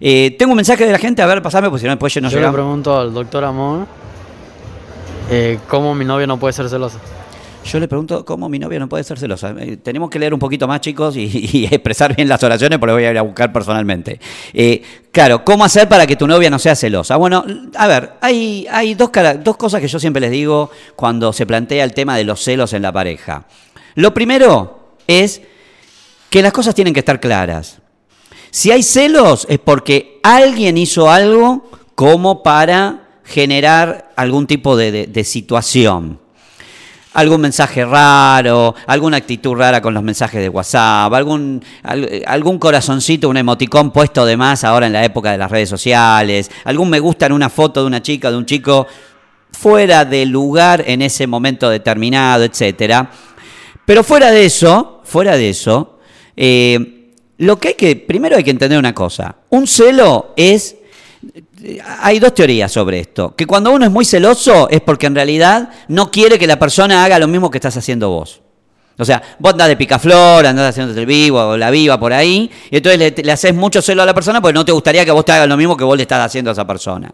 Eh, tengo un mensaje de la gente, a ver, pasame, porque si no después yo no Yo le pregunto al doctor Amor eh, cómo mi novia no puede ser celosa. Yo le pregunto cómo mi novia no puede ser celosa. Eh, tenemos que leer un poquito más, chicos, y, y expresar bien las oraciones, porque voy a ir a buscar personalmente. Eh, claro, ¿cómo hacer para que tu novia no sea celosa? Bueno, a ver, hay, hay dos, dos cosas que yo siempre les digo cuando se plantea el tema de los celos en la pareja. Lo primero es que las cosas tienen que estar claras. Si hay celos es porque alguien hizo algo como para generar algún tipo de, situación. Algún mensaje raro, alguna actitud rara con los mensajes de WhatsApp, algún, al- algún corazoncito, un emoticón puesto de más ahora en la época de las redes sociales, algún me gusta en una foto de una chica, de un chico fuera de lugar en ese momento determinado, etcétera. Pero fuera de eso, fuera de eso, eh, lo que hay que, primero hay que entender una cosa. Un celo es, hay dos teorías sobre esto. Que cuando uno es muy celoso es porque en realidad no quiere que la persona haga lo mismo que estás haciendo vos. O sea, vos andás de picaflor, andás haciéndote el vivo o la viva por ahí, y entonces le, le haces mucho celo a la persona porque no te gustaría que vos te hagas lo mismo que vos le estás haciendo a esa persona.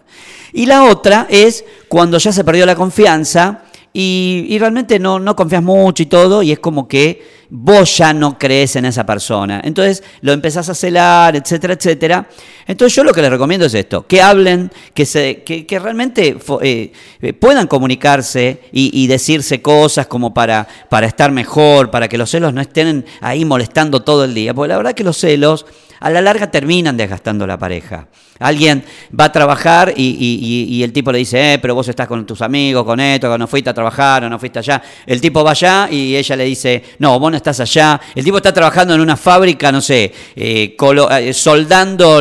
Y la otra es cuando ya se perdió la confianza y, y realmente no, no confías mucho y todo, y es como que vos ya no crees en esa persona. Entonces lo empezás a celar, etcétera, etcétera. Entonces yo lo que les recomiendo es esto, que hablen, que, se, que, que realmente eh, eh, puedan comunicarse y, y decirse cosas como para, para estar mejor, para que los celos no estén ahí molestando todo el día. Porque la verdad que los celos a la larga terminan desgastando la pareja. Alguien va a trabajar y, y- y- y el tipo le dice, eh, pero vos estás con tus amigos, con esto, no fuiste a trabajar o no fuiste allá. El tipo va allá y ella le dice, no, vos no estás allá. El tipo está trabajando en una fábrica, no sé, eh, eh, soldando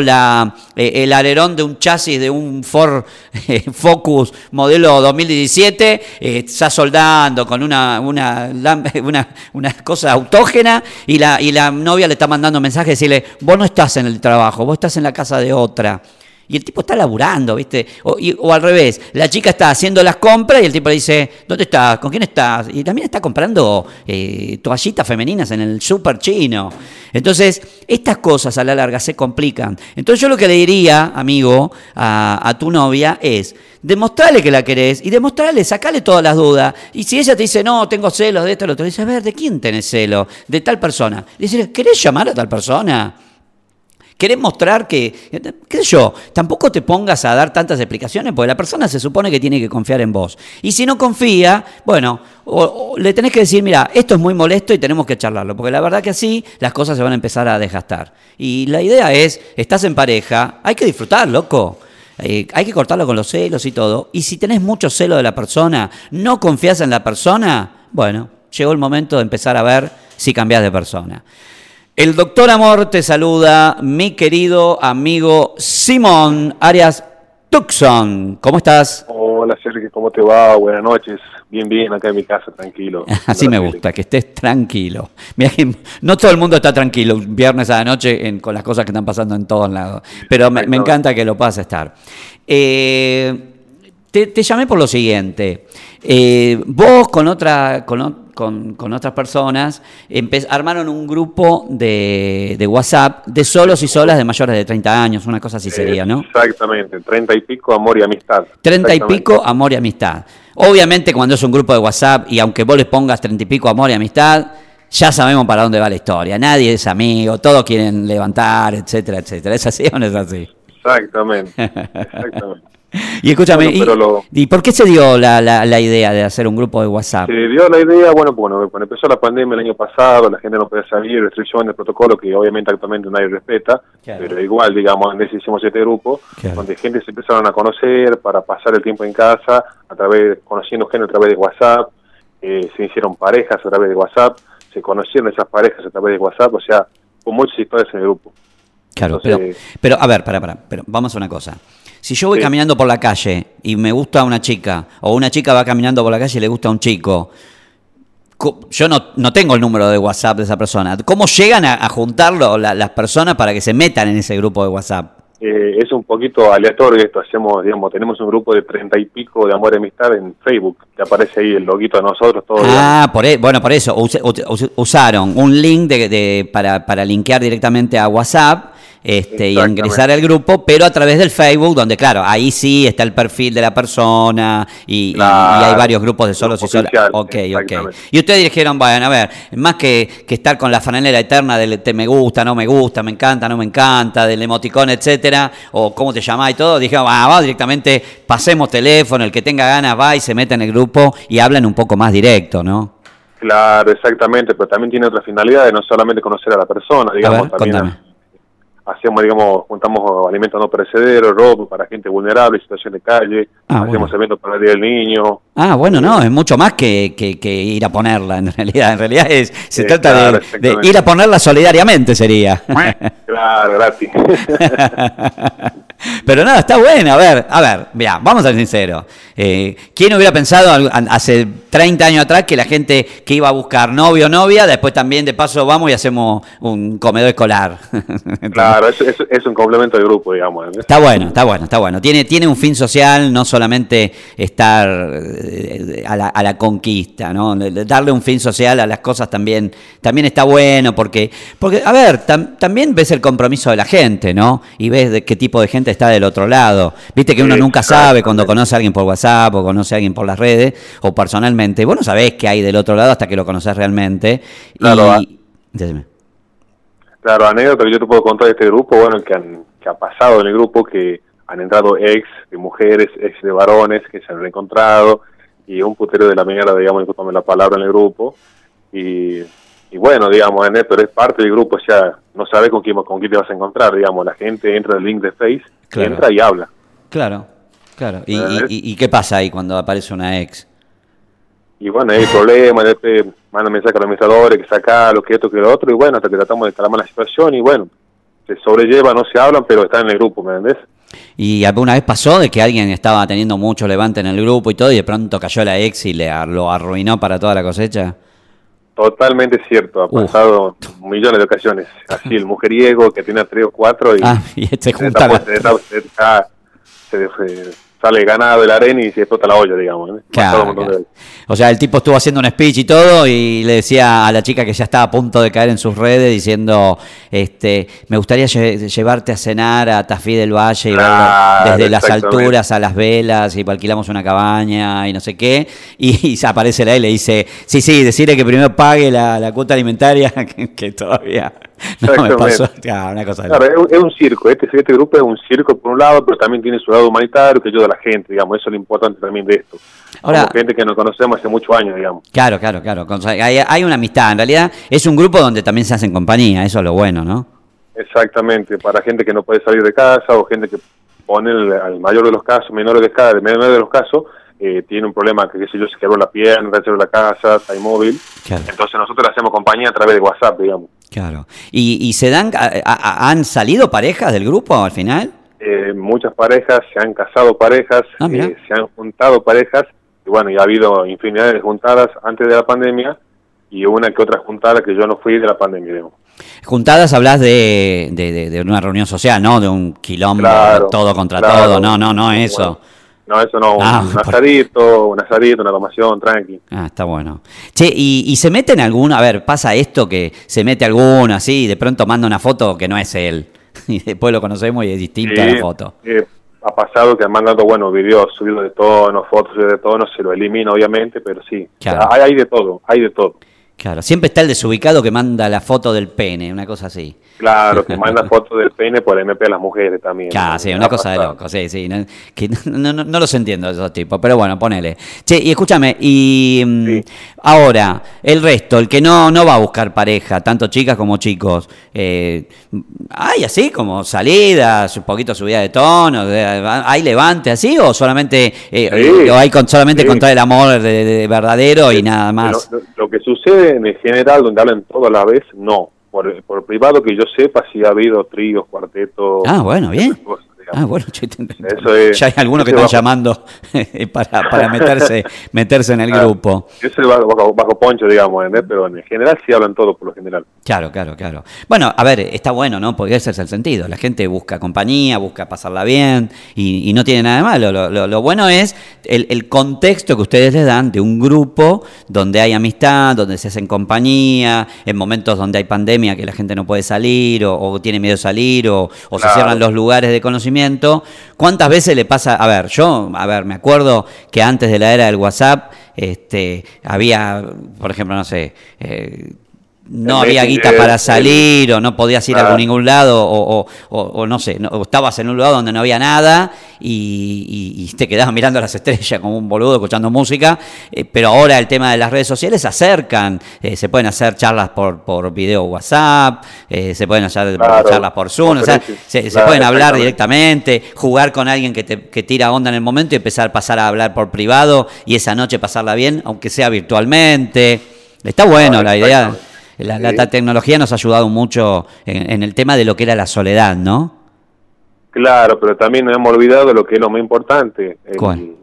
eh, el alerón de un chasis de un Ford eh, Focus modelo 2017, eh, está soldando con una, una, una, una cosa autógena y la, y la novia le está mandando mensajes decirle, vos no estás en el trabajo, vos estás en la casa de otra. Y el tipo está laburando, ¿viste? O, y- o al revés, la chica está haciendo las compras y el tipo le dice, ¿dónde estás? ¿Con quién estás? Y también está comprando eh, toallitas femeninas en el super chino. Entonces, estas cosas a la larga se complican. Entonces yo lo que le diría, amigo, a, tu novia es, demostrarle que la querés y demostrarle, sacale todas las dudas. Y si ella te dice, no, tengo celos de esto, lo otro, dice, a ver, ¿de quién tenés celos? De tal persona. Dice, ¿querés llamar a tal persona? ¿Querés mostrar que, qué sé yo, tampoco te pongas a dar tantas explicaciones? Porque la persona se supone que tiene que confiar en vos. Y si no confía, bueno, o- le tenés que decir, mira, esto es muy molesto y tenemos que charlarlo. Porque la verdad que así las cosas se van a empezar a desgastar. Y la idea es, estás en pareja, hay que disfrutar, loco. Eh, hay que cortarlo con los celos y todo. Y si tenés mucho celo de la persona, no confías en la persona, bueno, llegó el momento de empezar a ver si cambiás de persona. El doctor Amor te saluda, mi querido amigo Simón Arias Tucson. ¿Cómo estás? Hola Sergio, ¿cómo te va? Buenas noches. Bien, bien, acá en mi casa, tranquilo. Así me gusta, que estés tranquilo. Mira que no todo el mundo está tranquilo un viernes a la noche en- con las cosas que están pasando en todos lados. Pero me, me encanta que lo puedas estar. Eh, te, te llamé por lo siguiente. Eh, vos con otra, con, con- con otras personas armaron un grupo de, de WhatsApp de solos y solas de mayores de 30 años, una cosa así sería, ¿no? Exactamente, treinta y pico, amor y amistad. Treinta y Exactamente. pico, amor y amistad. Obviamente cuando es un grupo de WhatsApp y aunque vos les pongas treinta y pico, amor y amistad, ya sabemos para dónde va la historia. Nadie es amigo, todos quieren levantar, etcétera, etcétera. ¿Es así o no es así? Exactamente, exactamente. Y escúchame, Bueno, ¿y- lo- ¿y, por qué se dio la, la- la idea de hacer un grupo de WhatsApp? Se dio la idea, bueno, bueno, cuando empezó la pandemia el año pasado, la gente no podía salir, restricciones, protocolo que obviamente actualmente nadie respeta, Claro. pero igual, digamos, antes hicimos este grupo, Claro. donde gente se empezaron a conocer para pasar el tiempo en casa, a través, conociendo gente a través de WhatsApp, eh, se hicieron parejas a través de WhatsApp, se conocieron esas parejas a través de WhatsApp, o sea, con muchas historias en el grupo. Claro, pero, Entonces- pero a ver, para, para, pero vamos a una cosa. Si yo voy Sí. caminando por la calle y me gusta una chica, o una chica va caminando por la calle y le gusta a un chico, co- yo no, no tengo el número de WhatsApp de esa persona. ¿Cómo llegan a, a juntarlo la- las personas para que se metan en ese grupo de WhatsApp? Eh, es un poquito aleatorio esto, hacemos, digamos, tenemos un grupo de treinta y pico de amor y amistad en Facebook, que aparece ahí el loguito de nosotros, todo. Ah, por e- bueno, por eso us- us- usaron un link de, de- para, para linkear directamente a WhatsApp este, y ingresar al grupo, pero a través del Facebook, donde claro, ahí sí está el perfil de la persona y, y- Claro, y hay varios grupos de solos y solas. Ok, ok. Y ustedes dijeron, bueno, a ver, más que, que estar con la franelera eterna del te me gusta, no me gusta, me encanta, no me encanta, del emoticón, etcétera, o cómo te llamás y todo, dijeron, ah, vamos directamente, pasemos teléfono, el que tenga ganas va y se mete en el grupo y hablan un poco más directo, ¿no? Claro, exactamente, pero también tiene otra finalidad de no solamente conocer a la persona, digamos, ver, también contame. Hacemos, digamos, juntamos alimentos no perecederos, ropa para gente vulnerable, situación de calle, Ah, hacemos bueno. eventos para el Día del Niño. Ah, bueno, no, es mucho más que, que- que ir a ponerla, en realidad. En realidad es, se trata de- claro, de, ir a ponerla solidariamente, sería. Claro, gratis. Pero nada, está bueno. A ver, a ver, mira, vamos a ser sinceros. Eh, ¿Quién hubiera pensado hace 30 años atrás que la gente que iba a buscar novio o novia, después también de paso vamos y hacemos un comedor escolar? claro, es, es, es un complemento del grupo, digamos. ¿eh? Está bueno, está bueno, está bueno. Tiene, tiene un fin social, no solamente estar a la, a la conquista, ¿no? Le- le- Darle un fin social a las cosas también, también está bueno, porque, porque a ver, tam- también ves el compromiso de la gente, ¿no? Y ves de qué tipo de gente está del otro lado. Viste que uno nunca sabe cuando conoce a alguien por WhatsApp o conoce a alguien por las redes o personalmente. Vos no sabés qué hay del otro lado hasta que lo conoces realmente. Claro, ah. y, Decime. Claro, anécdota que yo te puedo contar de este grupo, bueno, que, han, que ha pasado en el grupo, que han entrado ex de mujeres, ex de varones, que se han reencontrado, y un putero de la mierda, digamos, discúlpame la palabra, en el grupo, y, y bueno, digamos, ¿eh? pero es parte del grupo, o sea, no sabes con quién, con quién te vas a encontrar, digamos, la gente entra al link de Face, Claro. entra y habla. Claro, claro. ¿Y, y- qué pasa ahí cuando aparece una ex? Y bueno, hay problemas, después mandan mensajes a los administradores, que saca lo que esto, que lo otro, y bueno, hasta que tratamos de calmar la situación, y bueno, se sobrelleva, no se hablan, pero están en el grupo, ¿me entendés? ¿Y alguna vez pasó de que alguien estaba teniendo mucho levante en el grupo y todo y de pronto cayó la ex y le lo arruinó para toda la cosecha? Totalmente cierto, ha Uf. pasado millones de ocasiones. Así, el mujeriego que tiene tres o cuatro y Ah, y este junta la- se- se- sale ganado de la arena y se explota la olla, digamos. ¿eh? Claro. O sea, el tipo estuvo haciendo un speech y todo y le decía a la chica que ya estaba a punto de caer en sus redes diciendo, este, me gustaría lle- llevarte a cenar a Tafí del Valle y Claro, desde las alturas a las velas y alquilamos una cabaña y no sé qué. Y, aparece la y le dice, sí, sí, decirle que primero pague la, la cuota alimentaria que, que todavía no me pasó. Claro, una cosa de Claro, es, un- es un circo, este, este grupo es un circo por un lado, pero también tiene su lado humanitario que ayuda a la gente, digamos, eso es lo importante también de esto. Ahora- Somos gente que nos conocemos hace muchos años, digamos. Claro, claro, claro. Hay, hay una amistad. En realidad es un grupo donde también se hacen compañía. Eso es lo bueno, ¿no? Exactamente, para gente que no puede salir de casa o gente que pone el, al mayor de los casos, menor de, cada, menor de los casos, eh, tiene un problema que, qué sé yo, se quebró la pierna, se quebró la casa, está inmóvil. Claro. Entonces nosotros le hacemos compañía a través de WhatsApp, digamos. Claro. ¿Y, y se dan, a- a- han salido parejas del grupo al final? Eh, muchas parejas, se han casado parejas, Ah, eh, se han juntado parejas, y bueno, y ha habido infinidad de juntadas antes de la pandemia y una que otra juntada que yo no fui de la pandemia, digamos. Juntadas hablas de, de, de- de una reunión social, ¿no? De un quilombo, Claro, todo contra claro. todo. No, no, no eso. Bueno, no, eso no, Ah, un por- asadito, un asadito, una tomación, tranqui. Ah, está bueno. Che, ¿y, y se mete en alguno? A ver, pasa esto que se mete alguno así y de pronto manda una foto que no es él. Y después lo conocemos y es distinta Sí, la foto. eh, ha pasado que han mandado, bueno, videos subidos de tono, fotos de tono, se lo elimina obviamente, pero sí, Claro. Hay de todo, hay de todo. Claro, siempre está el desubicado que manda la foto del pene, una cosa así. Claro, que manda fotos del pene por MP a las mujeres también. Claro, sí, una cosa de loco, sí, sí. No, que no, no- no los entiendo esos tipos, pero bueno, ponele. Che, y escúchame, y mm, Sí. ahora, el resto, el que no, no va a buscar pareja, tanto chicas como chicos, eh, ¿hay así como salidas, un poquito subida de tono, hay levante así o solamente, eh, Sí, o hay con, solamente sí. contra el amor de, de verdadero y nada más? Lo, que sucede en general, donde hablan todo a la vez, no. Por, por privado que yo sepa, si ha habido tríos, cuartetos. Ah, bueno, bien. cosas, digamos. Ah, bueno, Eso es- ya hay algunos que están bajo- llamando para, para meterse, meterse en el Ah. grupo. Yo soy bajo, bajo, bajo poncho, digamos, pero en general sí hablan todo por lo general. Claro, claro, claro. Bueno, a ver, está bueno, ¿no? Porque ese es el sentido. La gente busca compañía, busca pasarla bien y, y no tiene nada de malo. Lo, lo- lo bueno es el, el contexto que ustedes les dan de un grupo donde hay amistad, donde se hacen compañía, en momentos donde hay pandemia que la gente no puede salir o, o tiene miedo de salir o, o se cierran los lugares de conocimiento. ¿Cuántas veces le pasa? A ver, yo, a ver, me acuerdo que antes de la era del WhatsApp, este, había, por ejemplo, no sé, eh, no había guita para salir o no podías ir a Claro. ningún lado o, o- o- o no sé, no- o estabas en un lugar donde no había nada y, y- y te quedabas mirando las estrellas como un boludo escuchando música, eh, pero ahora el tema de las redes sociales se acercan, eh, se pueden hacer charlas por, por video WhatsApp, eh, se pueden hacer Claro, charlas por Zoom, o sea, se, se Claro, pueden hablar directamente, jugar con alguien que, te, que tira onda en el momento y empezar a pasar a hablar por privado y esa noche pasarla bien, aunque sea virtualmente. Está bueno Ah, la idea. La, la- Sí. la tecnología nos ha ayudado mucho en, en el tema de lo que era la soledad, ¿no? Claro, pero también nos hemos olvidado lo que es lo más importante,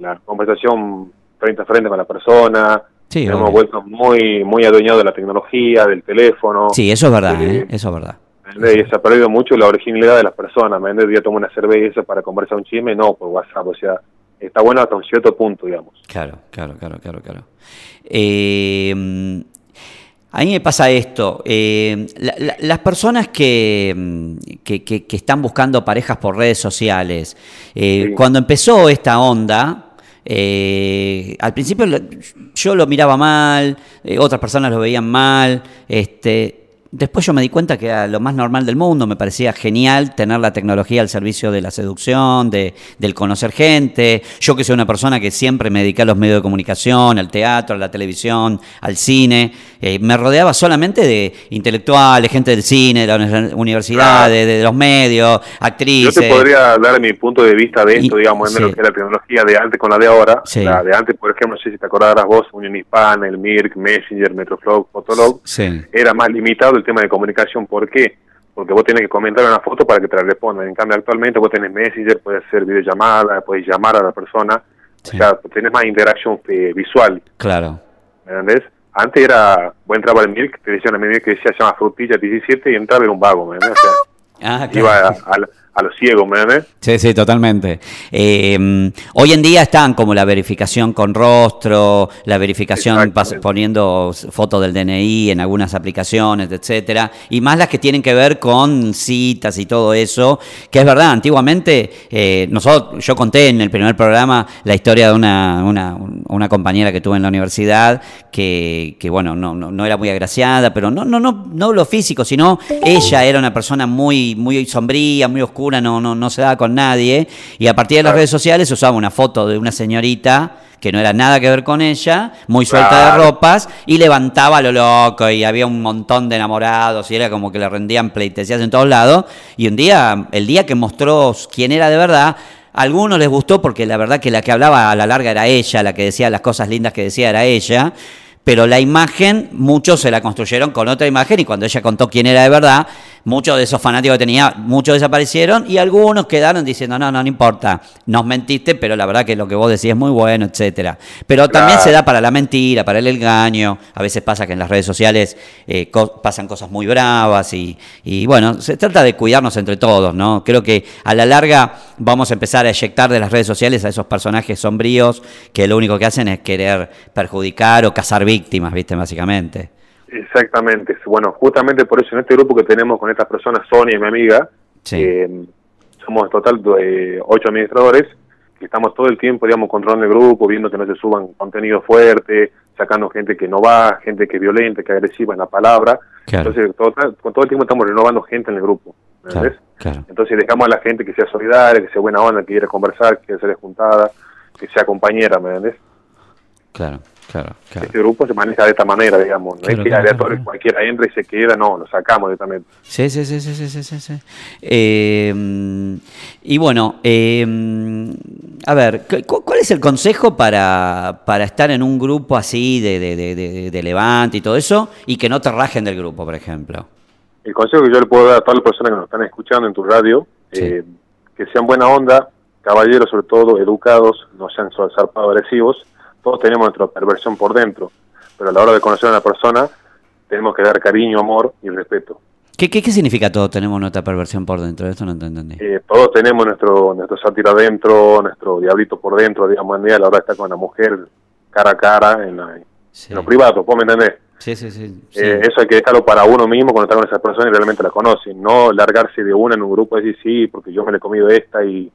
la conversación frente a frente con la persona. Sí, obvio. hemos vuelto muy muy adueñados de la tecnología, del teléfono. Sí, eso es verdad, Sí. ¿eh? eso es verdad. Y se ha perdido mucho la originalidad de las personas. ¿me entiendes? Yo tomo una cerveza para conversar un chisme, no por WhatsApp. O sea, está bueno hasta un cierto punto, digamos. Claro, claro, claro, claro, claro. Eh, a mí me pasa esto. eh, la- la- las personas que, mm, que, que- que están buscando parejas por redes sociales, eh, Sí. cuando empezó esta onda, eh, al principio yo lo miraba mal, otras personas lo veían mal, este, Después yo me di cuenta que era lo más normal del mundo, me parecía genial tener la tecnología al servicio de la seducción, de, del conocer gente. Yo que soy una persona que siempre me dediqué a los medios de comunicación, al teatro, a la televisión, al cine, eh, me rodeaba solamente de intelectuales, gente del cine, de la uni- universidad, Claro. de, de los medios, actrices. Yo te podría dar mi punto de vista de esto, Y- digamos, en sí. lo que la tecnología de antes con la de ahora. Sí. La de antes, por ejemplo, no sé si te acordarás vos, Unión Hispana, el MIRC, Messenger, Metroflog, Fotolog. Sí. Era más limitado el tema de comunicación. ¿Por qué? Porque vos tenés que comentar una foto para que te la respondan. En cambio, actualmente vos tenés Messenger, puedes hacer videollamada, puedes llamar a la persona. Sí. O sea, tenés más interacción eh, visual. Claro. ¿Me entendés? Antes era, vos entrabas al MIRC, te decían a mi MIRC que decía, se llama Frutilla 17 y entraba era un vago, ¿me entendés? O sea, Ah, iba claro. a, a- a los ciegos, ¿me entendés? Sí, sí, totalmente. Eh, hoy en día están como la verificación con rostro, la verificación poniendo fotos del DNI en algunas aplicaciones, etcétera, y más las que tienen que ver con citas y todo eso, que es verdad, antiguamente eh, nosotros, yo conté en el primer programa la historia de una, una, una compañera que tuve en la universidad que, que bueno, no, no, no era muy agraciada, pero no, no, no, no lo físico, sino ella era una persona muy, muy sombría, muy oscura, no, no, no se daba con nadie, y a partir de las redes sociales se usaba una foto de una señorita que no era nada que ver con ella, muy suelta Claro. de ropas, y levantaba a lo loco, y había un montón de enamorados, y era como que le rendían pleitesías en todos lados, y un día, el día que mostró quién era de verdad, a algunos les gustó porque la verdad que la que hablaba a la larga era ella, la que decía las cosas lindas que decía era ella, pero la imagen, muchos se la construyeron con otra imagen y cuando ella contó quién era de verdad, muchos de esos fanáticos que tenía, muchos desaparecieron y algunos quedaron diciendo, no, no, no importa, nos mentiste, pero la verdad que lo que vos decís es muy bueno, etcétera. Pero también se da para la mentira, para el engaño, a veces pasa que en las redes sociales eh, co- pasan cosas muy bravas y, y bueno, se trata de cuidarnos entre todos, ¿no? Creo que a la larga vamos a empezar a eyectar de las redes sociales a esos personajes sombríos que lo único que hacen es querer perjudicar o cazar víctimas, ¿viste? Básicamente. Exactamente. Bueno, justamente por eso en este grupo que tenemos con estas personas, Sonia y mi amiga, Sí. eh, somos en total eh, ocho administradores, que estamos todo el tiempo, digamos, controlando el grupo, viendo que no se suban contenido fuerte, sacando gente que no va, gente que es violenta, que es agresiva en la palabra. Claro. Entonces, todo, con todo el tiempo estamos renovando gente en el grupo. ¿me Claro, claro. Entonces dejamos a la gente que sea solidaria, que sea buena onda, que quiera conversar, que quiera ser juntada, que sea compañera, ¿me entendés? Claro, claro, claro. Este grupo se maneja de esta manera, digamos. No Claro, es que aleatorio, cualquiera entra y se queda, no, lo sacamos directamente. Sí, sí, sí, sí, sí, sí, sí. Eh, y bueno, eh, a ver, cu- ¿cuál es el consejo para, para estar en un grupo así de, de, de, de- de levante y todo eso y que no te rajen del grupo, por ejemplo? El consejo que yo le puedo dar a todas las personas que nos están escuchando en tu radio, Sí. eh, que sean buena onda, caballeros sobre todo, educados, no sean zarpados agresivos. Todos tenemos nuestra perversión por dentro, pero a la hora de conocer a una persona tenemos que dar cariño, amor y respeto. ¿Qué, qué, qué significa todos tenemos nuestra perversión por dentro? Esto no te entendí. Eh, todos tenemos nuestro nuestro sátiro adentro, nuestro diablito por dentro, digamos, en día a la hora de estar con la mujer cara a cara en, la- Sí. en lo privado, ¿vos me entendés? Sí, sí, sí. sí. Eh, eso hay que dejarlo para uno mismo cuando está con esa persona y realmente la conoce, no largarse de una en un grupo y decir sí, porque yo me le he comido esta y y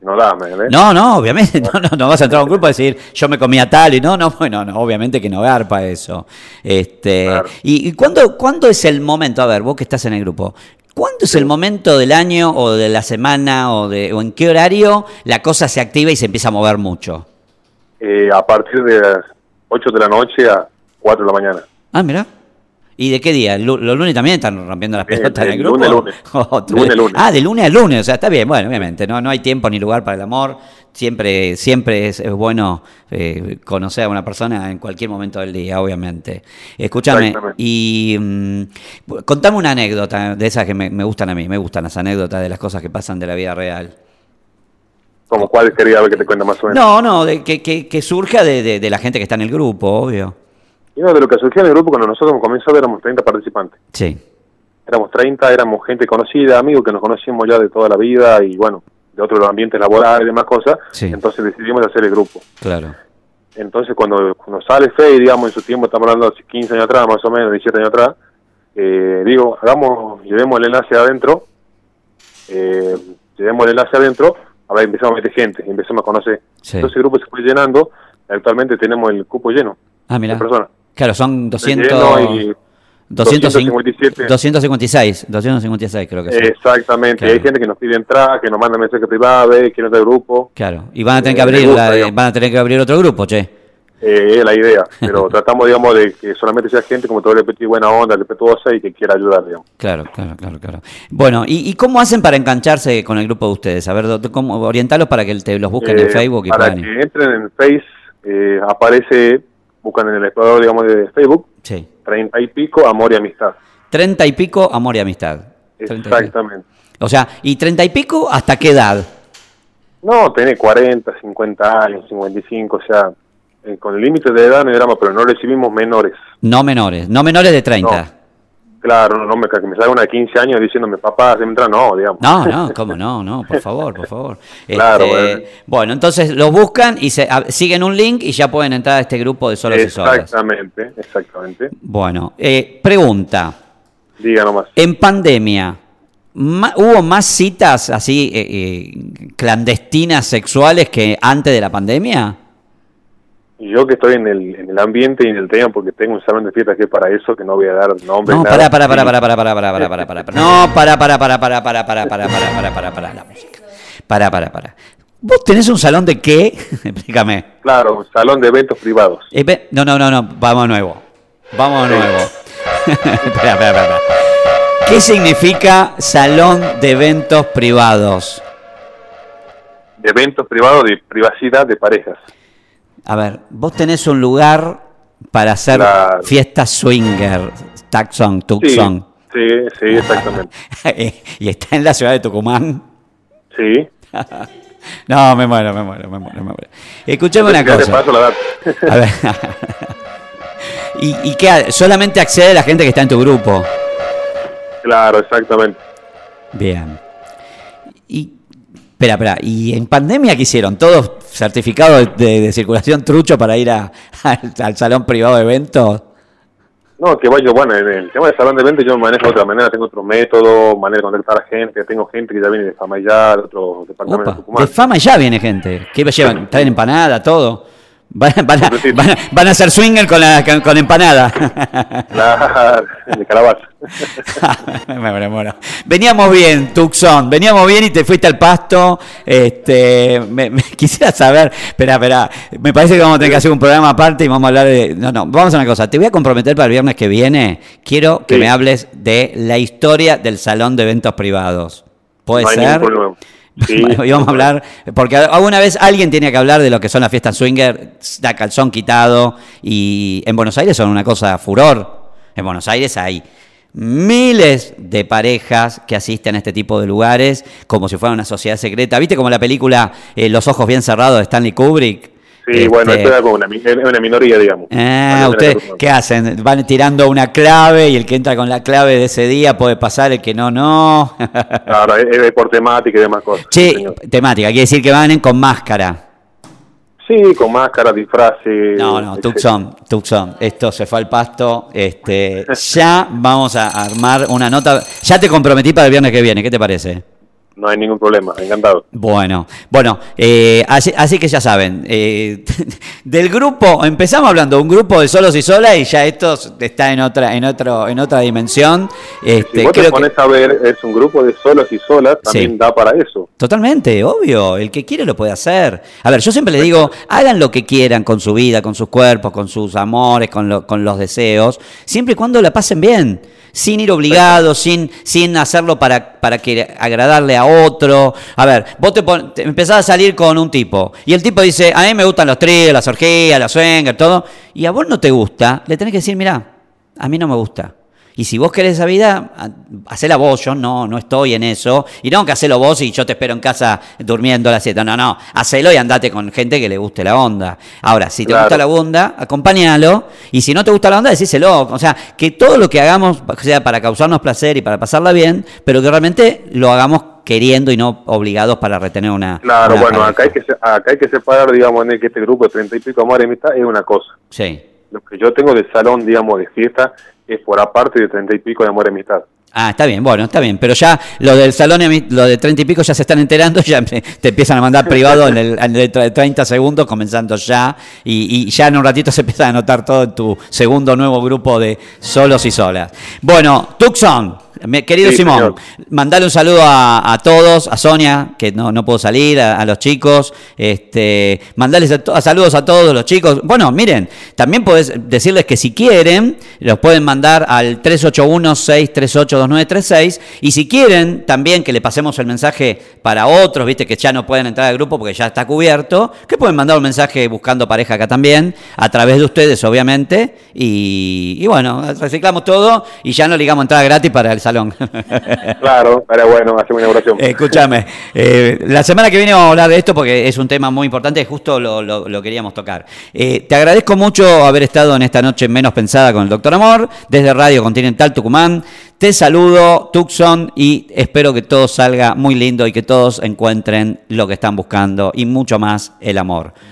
no da, ¿me entendés? No, no, obviamente, no, no, no vas a entrar a un grupo a decir yo me comía tal y no, no, bueno, no, obviamente que no garpa eso. Este, Claro. y, y cuándo, cuándo es el momento, a ver, vos que estás en el grupo, ¿cuándo es el momento del año o de la semana o de o en qué horario la cosa se activa y se empieza a mover mucho? Eh, a partir de las 8 de la noche a 4 de la mañana. Ah, mira. ¿Y de qué día? ¿Lu- ¿Los lunes también están rompiendo las Eh, pelotas en el grupo? lunes a lunes. Ah, de lunes a lunes, o sea, está bien, bueno, obviamente, no, no hay tiempo ni lugar para el amor. Siempre, siempre es, es bueno eh, conocer a una persona en cualquier momento del día, obviamente. Escúchame, y mm, contame una anécdota de esas que me, me gustan a mí, me gustan las anécdotas de las cosas que pasan de la vida real. Como cuál quería ver que te cuenta más o menos. No, no, de, que, que, que surja de, de- de la gente que está en el grupo, obvio. Y no, de lo que surgió en el grupo cuando nosotros comenzamos éramos 30 participantes. Sí, Éramos 30, éramos gente conocida, amigos que nos conocíamos ya de toda la vida y bueno, de otros ambientes laborales y demás cosas. Sí. Entonces decidimos hacer el grupo. claro. Entonces cuando, cuando sale Fey, digamos, en su tiempo, estamos hablando de 15 años atrás, más o menos, 17 años atrás, eh, digo, hagamos, llevemos el enlace adentro, eh, llevemos el enlace adentro, ahora empezamos a meter gente, empezamos a conocer. Sí. Entonces el grupo se fue llenando, actualmente tenemos el cupo lleno Ah, mira. de personas. Claro, son 200... Lleno y 257. 257. 256, 256 creo que son. Exactamente, Claro. hay gente que nos pide entrar, que nos manda mensajes privados, eh, que no está el grupo, Claro, y van a tener que Eh, abrir gusta, la- van a tener que abrir otro grupo, che. eh, es la idea, pero tratamos, digamos, de que solamente sea gente, como a repetir, buena onda, respetuosa y que quiera ayudar, digamos. Claro, claro, claro, claro. Bueno, ¿y, y cómo hacen para engancharse con el grupo de ustedes? A ver, ¿cómo orientarlos para que te los busquen en Eh, Facebook y para puedan que entren en Face, eh, aparece, buscan en el explorador, digamos, de Facebook, Sí. treinta y pico, amor y amistad. Treinta y pico, amor y amistad. Exactamente. O sea, ¿y treinta y pico hasta qué edad? No, tenés 40, 50 años, 55, o sea, eh, con el límite de edad no hay drama, pero no recibimos menores. No menores, no menores de 30. Claro, no, no me, que me salga una de 15 años diciéndome, papá, se me entra, no, digamos. No, no, ¿cómo no? No, por favor, por favor. Claro, Este, bueno. bueno, entonces los buscan y se, a- siguen un link y ya pueden entrar a este grupo de solos y solas. Exactamente, exactamente. Bueno, eh, pregunta. Diga nomás. En pandemia, ¿hubo más citas así eh, eh, clandestinas sexuales que antes de la pandemia? Yo que estoy en el, en el ambiente y en el tema, porque tengo un salón de fiestas que es para eso, que no voy a dar nombre. No, para, para, para, para, para, para, para, para, para, para, para. No, para, para, para, para, para, para, para, para, para, para, para, la música. Para, para, para. ¿Vos tenés un salón de qué? Explícame. Claro, un salón de eventos privados. Eh, No, no, no, no, vamos nuevo. Vamos nuevo. espera, espera, espera. ¿Qué significa salón de eventos privados? De eventos privados de privacidad de parejas. A ver, vos tenés un lugar para hacer Claro. fiestas swinger, taxon, Sí, tucson. sí, sí, exactamente. y está en la ciudad de Tucumán. Sí. No, me muero, me muero, me muero, me muero. Escuchame una cosa. paso la. A ver. ¿Y, y qué? ¿Solamente accede la gente que está en tu grupo? claro, exactamente. Bien. Y, espera, espera, ¿y en pandemia qué hicieron? ¿Todos certificados de, de circulación trucho para ir a- al, al salón privado de eventos? No, que vaya, bueno, en el tema del salón de eventos yo me manejo de otra manera, tengo otro método, manera de contactar a gente, tengo gente que ya viene de Famayá, de otro departamento de Tucumán. de fama ya viene gente. ¿Qué llevan? ¿Traen empanada, todo? Van, van a, van a- van a hacer swinger con, la, con, con empanada. Claro, de calabaza. me muero, me muero. Veníamos bien, Tucson, veníamos bien y te fuiste al pasto. Este, me, me- quisiera saber, espera, espera, me parece que vamos a tener que hacer un programa aparte y vamos a hablar de... No, no, vamos a una cosa, te voy a comprometer para el viernes que viene, quiero que Sí. me hables de la historia del salón de eventos privados. ¿Puede no hay ser? ningún problema. Sí, vamos a hablar, porque alguna vez alguien tiene que hablar de lo que son las fiestas swinger, da calzón quitado, y en Buenos Aires son una cosa furor. En Buenos Aires hay miles de parejas que asisten a este tipo de lugares como si fuera una sociedad secreta. ¿Viste como la película eh, Los ojos bien cerrados de Stanley Kubrick? Sí, bueno, Este, esto era como una, mi- una minoría, digamos. Ah, ¿ustedes qué hacen? Van tirando una clave y el que entra con la clave de ese día puede pasar, el que no, no. Claro, es, es por temática y demás cosas. señor. temática, quiere decir que van con máscara. Sí, con máscara, disfraces. No, no. Tucson, Tucson, esto se fue al pasto. Este, ya vamos a armar una nota. Ya te comprometí para el viernes que viene, ¿qué te parece? No hay ningún problema, encantado. Bueno, bueno, eh, así, así que ya saben, eh, del grupo, empezamos hablando de un grupo de solos y solas y ya esto está en otra, en otro, en otra dimensión. Este, Si vos te creo que- pones a ver, es un grupo de solos y solas, también Sí. da para eso. Totalmente, obvio. El que quiere lo puede hacer. A ver, yo siempre le digo, hagan lo que quieran con su vida, con sus cuerpos, con sus amores, con, lo- con los deseos, siempre y cuando la pasen bien. Sin ir obligados, sin, sin hacerlo para, para que agradarle a otro. A ver, vos te, pon- te empezás a salir con un tipo y el tipo dice, a mí me gustan los tríos, las orgías, las swingers, todo, y a vos no te gusta, le tenés que decir, mirá, a mí no me gusta. Y si vos querés esa vida, ha- hacela vos, yo no, no estoy en eso. Y no que hacelo vos y yo te espero en casa durmiendo a las 7. No, no, hacelo y andate con gente que le guste la onda. Ahora, si te Claro. gusta la onda, acompáñalo. Y si no te gusta la onda, decíselo. O sea, que todo lo que hagamos sea para causarnos placer y para pasarla bien, pero que realmente lo hagamos queriendo y no obligados para retener una. Claro, una bueno, pareja. acá hay, que, acá hay que separar, digamos, en el que este grupo de treinta y pico amores y amistad es una cosa. Sí. Lo que yo tengo de salón, digamos, de fiesta, es por aparte de treinta y pico de amor y amistad. Ah, está bien, bueno, está bien. Pero ya lo del salón, lo de 30 y pico ya se están enterando, ya te empiezan a mandar privado en el, en el tre- 30 segundos, comenzando ya. Y, ya en un ratito se empieza a anotar todo en tu segundo nuevo grupo de solos y solas. Bueno, Tucson, querido Sí, Simón, señor. mandale un saludo a, a todos, a Sonia, que no, no pudo salir, a, a los chicos. Este, mandales a to- a saludos a todos los chicos. Bueno, miren, también podés decirles que si quieren, los pueden mandar al 381-638-2936. Y si quieren también que le pasemos el mensaje para otros, viste, que ya no pueden entrar al grupo porque ya está cubierto, que pueden mandar un mensaje buscando pareja acá también, a través de ustedes, obviamente. Y, y bueno, reciclamos todo y ya no ligamos entrada gratis para el salón. Claro, era bueno, hacemos una. Eh, Escúchame, eh, la semana que viene vamos a hablar de esto porque es un tema muy importante, justo lo, lo- lo queríamos tocar. Eh, te agradezco mucho haber estado en esta noche menos pensada con el doctor Amor, desde Radio Continental Tucumán. Te saludo, Tucson, y espero que todo salga muy lindo y que todos encuentren lo que están buscando y mucho más el amor.